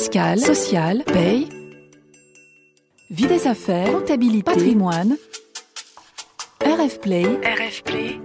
fiscale, sociale, paye, vie des affaires, comptabilité, patrimoine, RF Play, RF Play,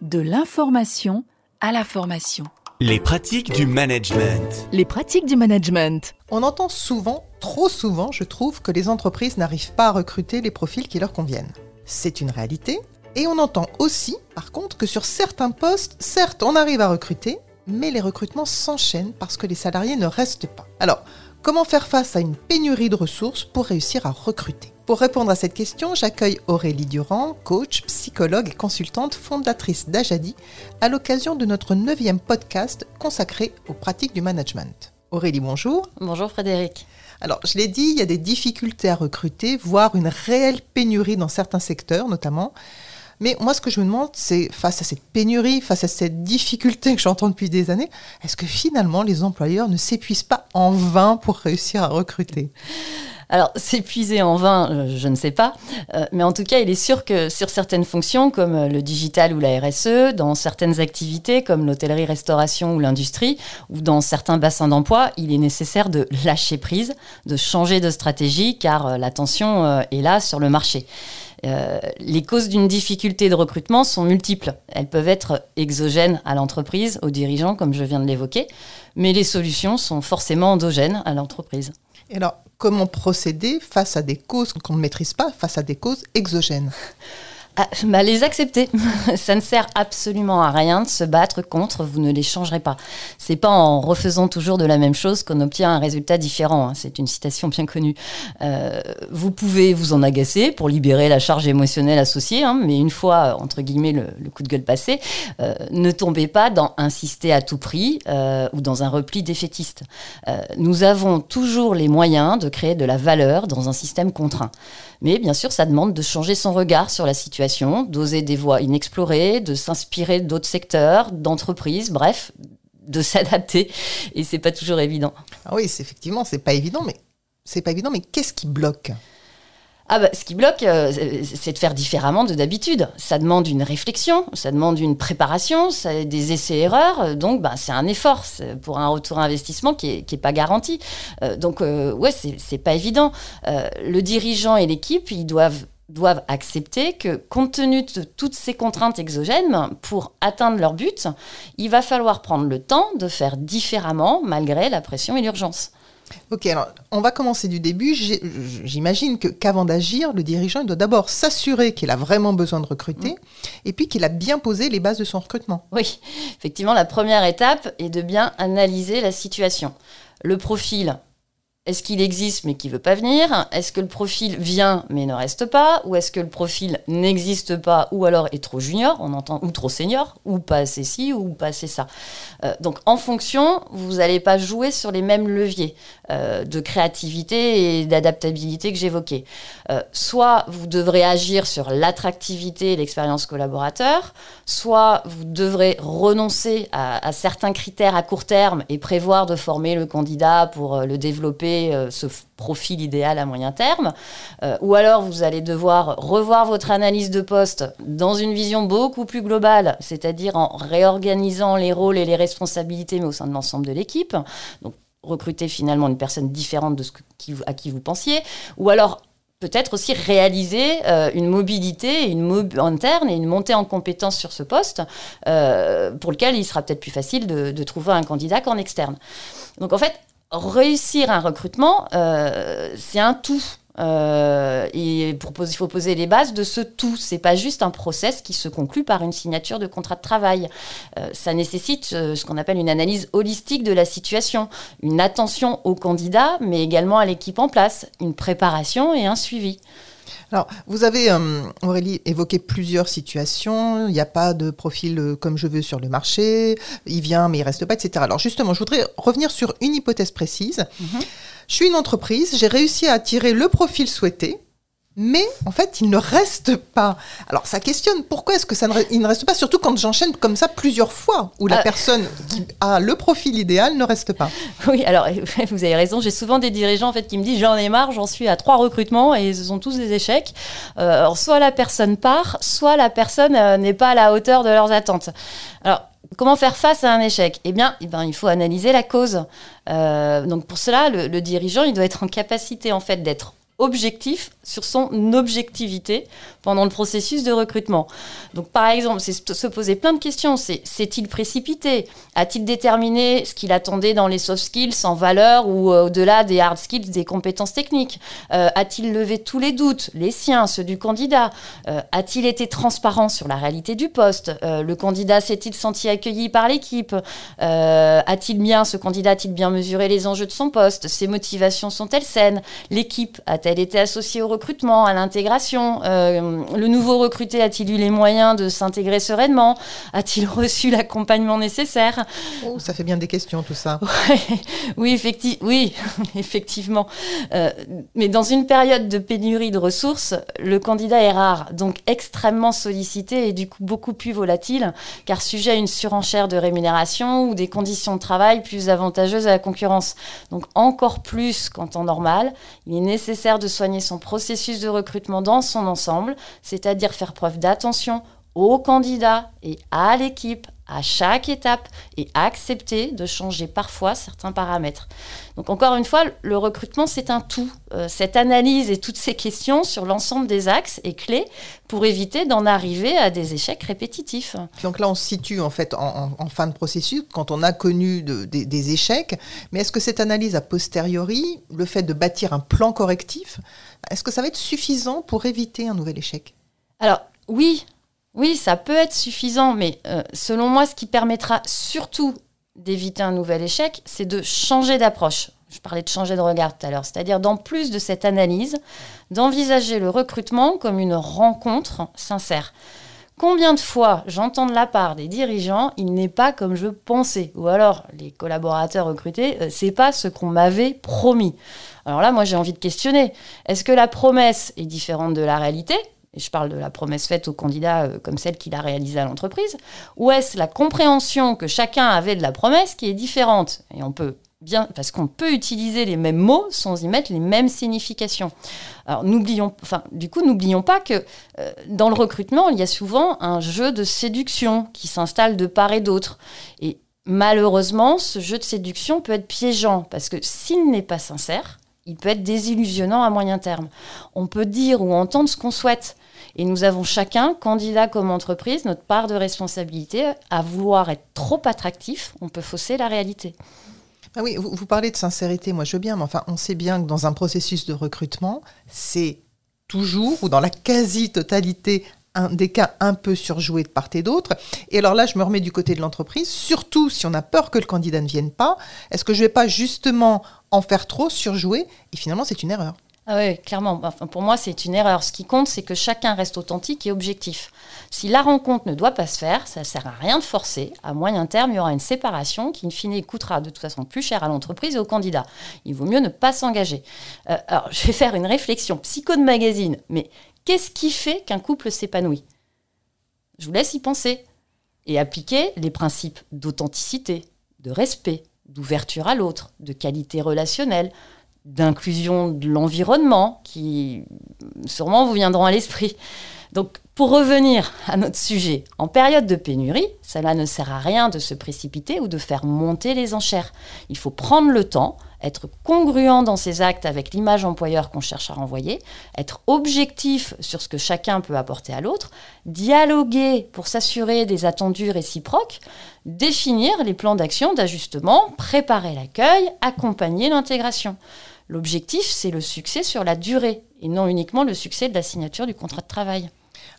de l'information à la formation. Les pratiques du management. Les pratiques du management. On entend souvent, trop souvent, je trouve, que les entreprises n'arrivent pas à recruter les profils qui leur conviennent. C'est une réalité. Et on entend aussi, par contre, que sur certains postes, certes, on arrive à recruter, mais les recrutements s'enchaînent parce que les salariés ne restent pas. Alors, comment faire face à une pénurie de ressources pour réussir à recruter? Pour répondre à cette question, j'accueille Aurélie Durand, coach, psychologue et consultante fondatrice d'Ajadi, à l'occasion de notre neuvième podcast consacré aux pratiques du management. Aurélie, bonjour. Bonjour Frédéric. Alors, je l'ai dit, il y a des difficultés à recruter, voire une réelle pénurie dans certains secteurs notamment. Mais moi, ce que je me demande, c'est face à cette pénurie, face à cette difficulté que j'entends depuis des années, est-ce que finalement les employeurs ne s'épuisent pas en vain pour réussir à recruter? Alors, s'épuiser en vain, euh, je ne sais pas. Euh, mais en tout cas, il est sûr que sur certaines fonctions, comme euh, le digital ou la RSE, dans certaines activités, comme l'hôtellerie-restauration ou l'industrie, ou dans certains bassins d'emploi, il est nécessaire de lâcher prise, de changer de stratégie, car la tension est là sur le marché. Les causes d'une difficulté de recrutement sont multiples. Elles peuvent être exogènes à l'entreprise, aux dirigeants, comme je viens de l'évoquer, mais les solutions sont forcément endogènes à l'entreprise. Et alors, comment procéder face à des causes qu'on ne maîtrise pas, face à des causes exogènes? ah, bah, les accepter. ça ne sert absolument à rien de se battre contre, vous ne les changerez pas. C'est pas en refaisant toujours de la même chose qu'on obtient un résultat différent. Hein. C'est une citation bien connue. Euh, vous pouvez vous en agacer pour libérer la charge émotionnelle associée, hein, mais une fois, entre guillemets, le, coup de gueule passé, euh, ne tombez pas dans insister à tout prix euh, ou dans un repli défaitiste. nous avons toujours les moyens de créer de la valeur dans un système contraint. Mais bien sûr, ça demande de changer son regard sur la situation, d'oser des voies inexplorées, de s'inspirer d'autres secteurs, d'entreprises, bref, de s'adapter. Et c'est pas toujours évident. Ah oui, effectivement, c'est pas évident, mais c'est pas évident. Mais qu'est-ce qui bloque? Ah bah, ce qui bloque, euh, c'est de faire différemment de d'habitude. Ça demande une réflexion, ça demande une préparation, ça, des essais-erreurs. Donc, bah, c'est un effort pour un retour à investissement qui n'est pas garanti. Euh, donc, euh, ouais, c'est pas évident. le dirigeant et l'équipe, ils doivent doivent accepter que, compte tenu de toutes ces contraintes exogènes, pour atteindre leur but, il va falloir prendre le temps de faire différemment malgré la pression et l'urgence. Ok, alors on va commencer du début. J'imagine que qu'avant d'agir, le dirigeant doit d'abord s'assurer qu'il a vraiment besoin de recruter mm. et puis qu'il a bien posé les bases de son recrutement. Oui, effectivement, la première étape est de bien analyser la situation. Le profil, est-ce qu'il existe mais qui veut pas venir? Est-ce que le profil vient mais ne reste pas? Ou est-ce que le profil n'existe pas ou alors est trop junior, on entend, ou trop senior, ou pas assez ci ou pas assez ça? Euh, Donc en fonction, vous n'allez pas jouer sur les mêmes leviers euh, de créativité et d'adaptabilité que j'évoquais. Euh, soit vous devrez agir sur l'attractivité et l'expérience collaborateur, soit vous devrez renoncer à, certains critères à court terme et prévoir de former le candidat pour le développer euh, ce profil idéal à moyen terme, euh, ou alors vous allez devoir revoir votre analyse de poste dans une vision beaucoup plus globale, c'est-à-dire en réorganisant les rôles et les responsabilités, mais au sein de l'ensemble de l'équipe. Recruter finalement une personne différente de ce à qui vous pensiez, ou alors peut-être aussi réaliser euh, une mobilité une interne et une montée en compétence sur ce poste, pour lequel il sera peut-être plus facile de, de trouver un candidat qu'en externe. Donc en fait, réussir un recrutement, euh, c'est un tout. Euh, il faut poser les bases de ce tout. C'est pas juste un process qui se conclut par une signature de contrat de travail. Euh, ça nécessite ce qu'on appelle une analyse holistique de la situation, une attention au candidat, mais également à l'équipe en place, une préparation et un suivi. Alors, vous avez, euh, Aurélie, évoqué plusieurs situations. Il n'y a pas de profil euh, comme je veux sur le marché. Il vient, mais il reste pas, etc. Alors, justement, je voudrais revenir sur une hypothèse précise. Mhm. Je suis une entreprise, j'ai réussi à attirer le profil souhaité mais en fait, il ne reste pas. Alors, ça questionne pourquoi est-ce que ça ne, il ne reste pas, surtout quand j'enchaîne comme ça plusieurs fois, où la ah. personne qui a le profil idéal ne reste pas. Oui, alors vous avez raison. J'ai souvent des dirigeants en fait qui me disent j'en ai marre, j'en suis à trois recrutements et ce sont tous des échecs. Euh, alors, soit la personne part, soit la personne euh, n'est pas à la hauteur de leurs attentes. Alors, comment faire face à un échec? Eh bien, eh ben, il faut analyser la cause. Euh, donc pour cela, le, le, dirigeant, il doit être en capacité en fait d'être objectif sur son objectivité pendant le processus de recrutement. Donc, par exemple, c'est se poser plein de questions. s'est-il précipité? A-t-il déterminé ce qu'il attendait dans les soft skills en valeur ou euh, au-delà des hard skills, des compétences techniques? Euh, A-t-il levé tous les doutes, les siens, ceux du candidat? Euh, A-t-il été transparent sur la réalité du poste? Le candidat s'est-il senti accueilli par l'équipe? A-t-il bien, ce candidat a-t-il bien mesuré les enjeux de son poste? Ses motivations sont-elles saines? L'équipe a-t-elle été associée au recrutement, à l'intégration? Le nouveau recruté a-t-il eu les moyens de s'intégrer sereinement? A-t-il reçu l'accompagnement nécessaire? Oh, Ça fait bien des questions tout ça. oui, effecti oui, effectivement. Euh, mais dans une période de pénurie de ressources, le candidat est rare, donc extrêmement sollicité et du coup beaucoup plus volatile, car sujet à une surenchère de rémunération ou des conditions de travail plus avantageuses à la concurrence. Donc encore plus qu'en temps normal, il est nécessaire de soigner son processus de recrutement dans son ensemble c'est-à-dire faire preuve d'attention aux candidats et à l'équipe à chaque étape et accepter de changer parfois certains paramètres. Donc encore une fois, le recrutement, c'est un tout. Euh, cette analyse et toutes ces questions sur l'ensemble des axes est clé pour éviter d'en arriver à des échecs répétitifs. Donc là, on se situe en fait en, fin de processus, quand on a connu des échecs. Mais est-ce que cette analyse a posteriori, le fait de bâtir un plan correctif, est-ce que ça va être suffisant pour éviter un nouvel échec? Alors oui, oui, ça peut être suffisant, mais euh, selon moi, ce qui permettra surtout d'éviter un nouvel échec, c'est de changer d'approche. Je parlais de changer de regard tout à l'heure, c'est-à-dire dans plus de cette analyse, d'envisager le recrutement comme une rencontre sincère. Combien de fois j'entends de la part des dirigeants, il n'est pas comme je pensais, ou alors les collaborateurs recrutés, euh, c'est pas ce qu'on m'avait promis. Alors là, moi j'ai envie de questionner. Est-ce que la promesse est différente de la réalité? Et je parle de la promesse faite au candidat euh, comme celle qu'il a réalisée à l'entreprise, ou est-ce la compréhension que chacun avait de la promesse qui est différente? Et on peut bien, parce qu'on peut utiliser les mêmes mots sans y mettre les mêmes significations. Alors n'oublions, enfin, du coup, n'oublions pas que euh, dans le recrutement, il y a souvent un jeu de séduction qui s'installe de part et d'autre. Et malheureusement, ce jeu de séduction peut être piégeant parce que s'il n'est pas sincère, il peut être désillusionnant à moyen terme. On peut dire ou entendre ce qu'on souhaite. Et nous avons chacun, candidat comme entreprise, notre part de responsabilité à vouloir être trop attractif, on peut fausser la réalité. Ah oui, vous, parlez de sincérité, moi je veux bien, mais enfin, on sait bien que dans un processus de recrutement, c'est toujours, ou dans la quasi-totalité un, des cas un peu surjoués de part et d'autre. Et alors là, je me remets du côté de l'entreprise, surtout si on a peur que le candidat ne vienne pas. Est-ce que je ne vais pas justement en faire trop, surjouer Et finalement, c'est une erreur. Ah oui, clairement. Enfin, pour moi, c'est une erreur. Ce qui compte, c'est que chacun reste authentique et objectif. Si la rencontre ne doit pas se faire, ça ne sert à rien de forcer. À moyen terme, il y aura une séparation qui, in fine, coûtera de toute façon plus cher à l'entreprise et au candidat. Il vaut mieux ne pas s'engager. Euh, alors, je vais faire une réflexion psycho de magazine, mais qu'est-ce qui fait qu'un couple s'épanouit? Je vous laisse y penser. Et appliquer les principes d'authenticité, de respect, d'ouverture à l'autre, de qualité relationnelle, d'inclusion de l'environnement qui sûrement vous viendront à l'esprit. Donc pour revenir à notre sujet, en période de pénurie, cela ne sert à rien de se précipiter ou de faire monter les enchères. Il faut prendre le temps, être congruent dans ses actes avec l'image employeur qu'on cherche à renvoyer, être objectif sur ce que chacun peut apporter à l'autre, dialoguer pour s'assurer des attendus réciproques, définir les plans d'action d'ajustement, préparer l'accueil, accompagner l'intégration. L'objectif, c'est le succès sur la durée et non uniquement le succès de la signature du contrat de travail.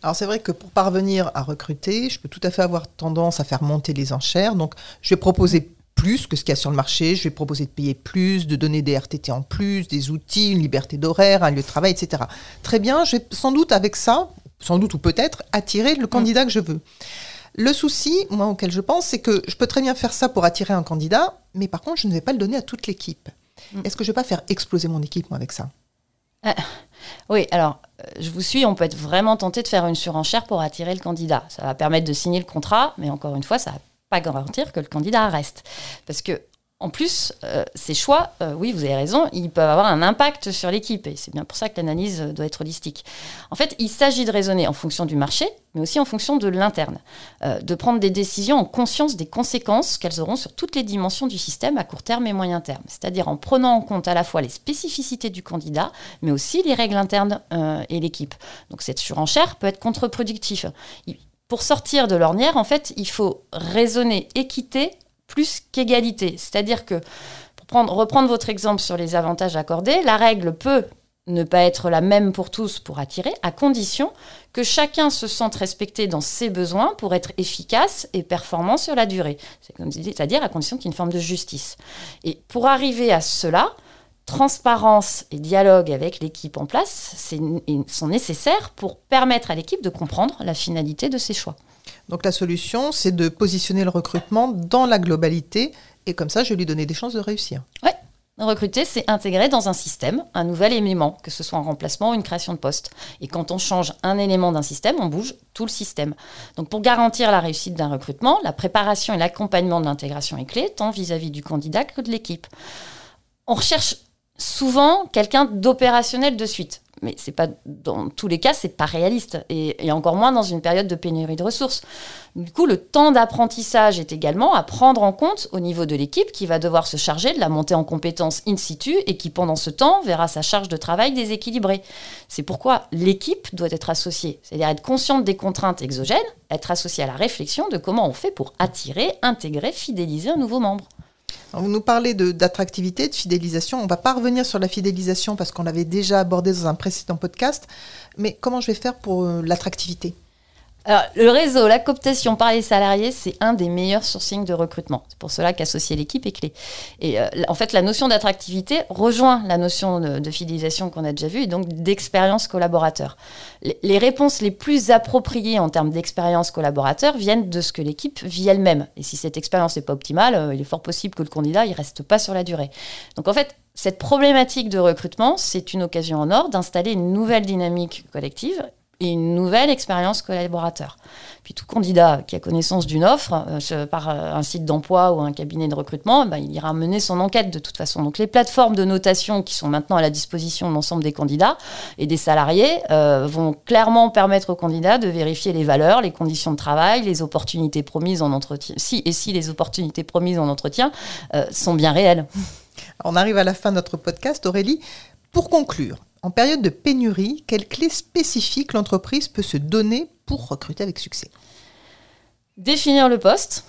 Alors c'est vrai que pour parvenir à recruter, je peux tout à fait avoir tendance à faire monter les enchères. Donc je vais proposer plus que ce qu'il y a sur le marché, je vais proposer de payer plus, de donner des RTT en plus, des outils, une liberté d'horaire, un lieu de travail, etc. Très bien, je vais sans doute avec ça, sans doute ou peut-être, attirer le candidat que je veux. Le souci, moi, auquel je pense, c'est que je peux très bien faire ça pour attirer un candidat, mais par contre, je ne vais pas le donner à toute l'équipe. Mm. Est-ce que je vais pas faire exploser mon équipe, moi, avec ça? Ah, Oui, alors, euh, je vous suis, on peut être vraiment tenté de faire une surenchère pour attirer le candidat. Ça va permettre de signer le contrat, mais encore une fois, ça ne va pas garantir que le candidat reste. Parce que en plus, euh, ces choix, euh, oui, vous avez raison, ils peuvent avoir un impact sur l'équipe. Et c'est bien pour ça que l'analyse doit être holistique. En fait, il s'agit de raisonner en fonction du marché, mais aussi en fonction de l'interne. Euh, de prendre des décisions en conscience des conséquences qu'elles auront sur toutes les dimensions du système à court terme et moyen terme. C'est-à-dire en prenant en compte à la fois les spécificités du candidat, mais aussi les règles internes et l'équipe. Donc cette surenchère peut être contre-productif. Pour sortir de l'ornière, en fait, il faut raisonner équité plus qu'égalité. C'est-à-dire que, pour prendre, reprendre votre exemple sur les avantages accordés, la règle peut ne pas être la même pour tous pour attirer, à condition que chacun se sente respecté dans ses besoins pour être efficace et performant sur la durée. C'est-à-dire à condition qu'il y ait une forme de justice. Et pour arriver à cela, transparence et dialogue avec l'équipe en place sont nécessaires pour permettre à l'équipe de comprendre la finalité de ses choix. Donc la solution, c'est de positionner le recrutement dans la globalité et comme ça, je vais lui donner des chances de réussir. Oui. Recruter, c'est intégrer dans un système un nouvel élément, que ce soit un remplacement ou une création de poste. Et quand on change un élément d'un système, on bouge tout le système. Donc pour garantir la réussite d'un recrutement, la préparation et l'accompagnement de l'intégration est clé, tant vis-à-vis -vis du candidat que de l'équipe. On recherche souvent quelqu'un d'opérationnel de suite mais c'est pas dans tous les cas, c'est pas réaliste et, encore moins dans une période de pénurie de ressources. Du coup, le temps d'apprentissage est également à prendre en compte au niveau de l'équipe qui va devoir se charger de la montée en compétences in situ et qui pendant ce temps verra sa charge de travail déséquilibrée. C'est pourquoi l'équipe doit être associée, c'est-à-dire être consciente des contraintes exogènes, être associée à la réflexion de comment on fait pour attirer, intégrer, fidéliser un nouveau membre. Vous nous parlez d'attractivité, de, fidélisation. On ne va pas revenir sur la fidélisation parce qu'on l'avait déjà abordé dans un précédent podcast. Mais comment je vais faire pour euh, l'attractivité? Le réseau, la cooptation par les salariés, c'est un des meilleurs sourcings de recrutement. C'est pour cela qu'associer l'équipe est clé. Et euh, en fait, la notion d'attractivité rejoint la notion de, fidélisation qu'on a déjà vue et donc d'expérience collaborateur. Les, réponses les plus appropriées en termes d'expérience collaborateur viennent de ce que l'équipe vit elle-même. Et si cette expérience n'est pas optimale, euh, il est fort possible que le candidat ne reste pas sur la durée. Donc en fait, cette problématique de recrutement, c'est une occasion en or d'installer une nouvelle dynamique collective et une nouvelle expérience collaborateur. Puis tout candidat qui a connaissance d'une offre euh, par euh, un site d'emploi ou un cabinet de recrutement, ben, il ira mener son enquête de toute façon. Donc les plateformes de notation qui sont maintenant à la disposition de l'ensemble des candidats et des salariés euh, vont clairement permettre aux candidats de vérifier les valeurs, les conditions de travail, les opportunités promises en entretien. Si et si les opportunités promises en entretien sont bien réelles. On arrive à la fin de notre podcast, Aurélie. Pour conclure, en période de pénurie, quelles clés spécifiques l'entreprise peut se donner pour recruter avec succès? Définir le poste.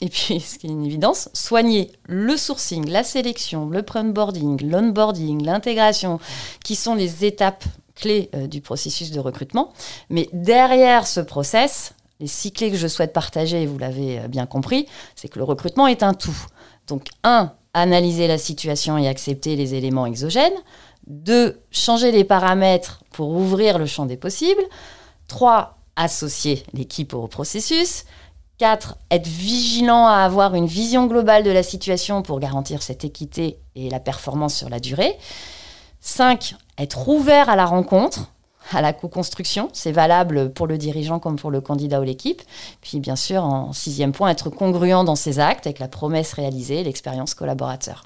Et puis, ce qui est une évidence, soigner le sourcing, la sélection, le onboarding, l'onboarding, l'intégration, qui sont les étapes clés euh, du processus de recrutement. Mais derrière ce process, les six clés que je souhaite partager, vous l'avez euh, bien compris, c'est que le recrutement est un tout. Donc, un, analyser la situation et accepter les éléments exogènes. Deux, changer les paramètres pour ouvrir le champ des possibles. Trois, associer l'équipe au processus. Quatre, être vigilant à avoir une vision globale de la situation pour garantir cette équité et la performance sur la durée. Cinq, être ouvert à la rencontre, à la co-construction. C'est valable pour le dirigeant comme pour le candidat ou l'équipe. Puis bien sûr, en sixième point, être congruent dans ses actes avec la promesse réalisée, l'expérience collaborateur.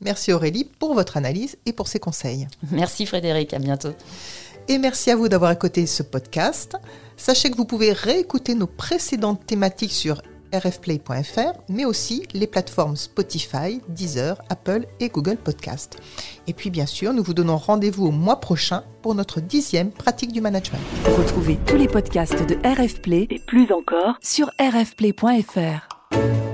Merci Aurélie pour votre analyse et pour ses conseils. Merci Frédéric, à bientôt. Et merci à vous d'avoir écouté ce podcast. Sachez que vous pouvez réécouter nos précédentes thématiques sur rfplay.fr, mais aussi les plateformes Spotify, Deezer, Apple et Google Podcast. Et puis bien sûr, nous vous donnons rendez-vous au mois prochain pour notre dixième pratique du management. Retrouvez tous les podcasts de RFplay et plus encore sur rfplay.fr.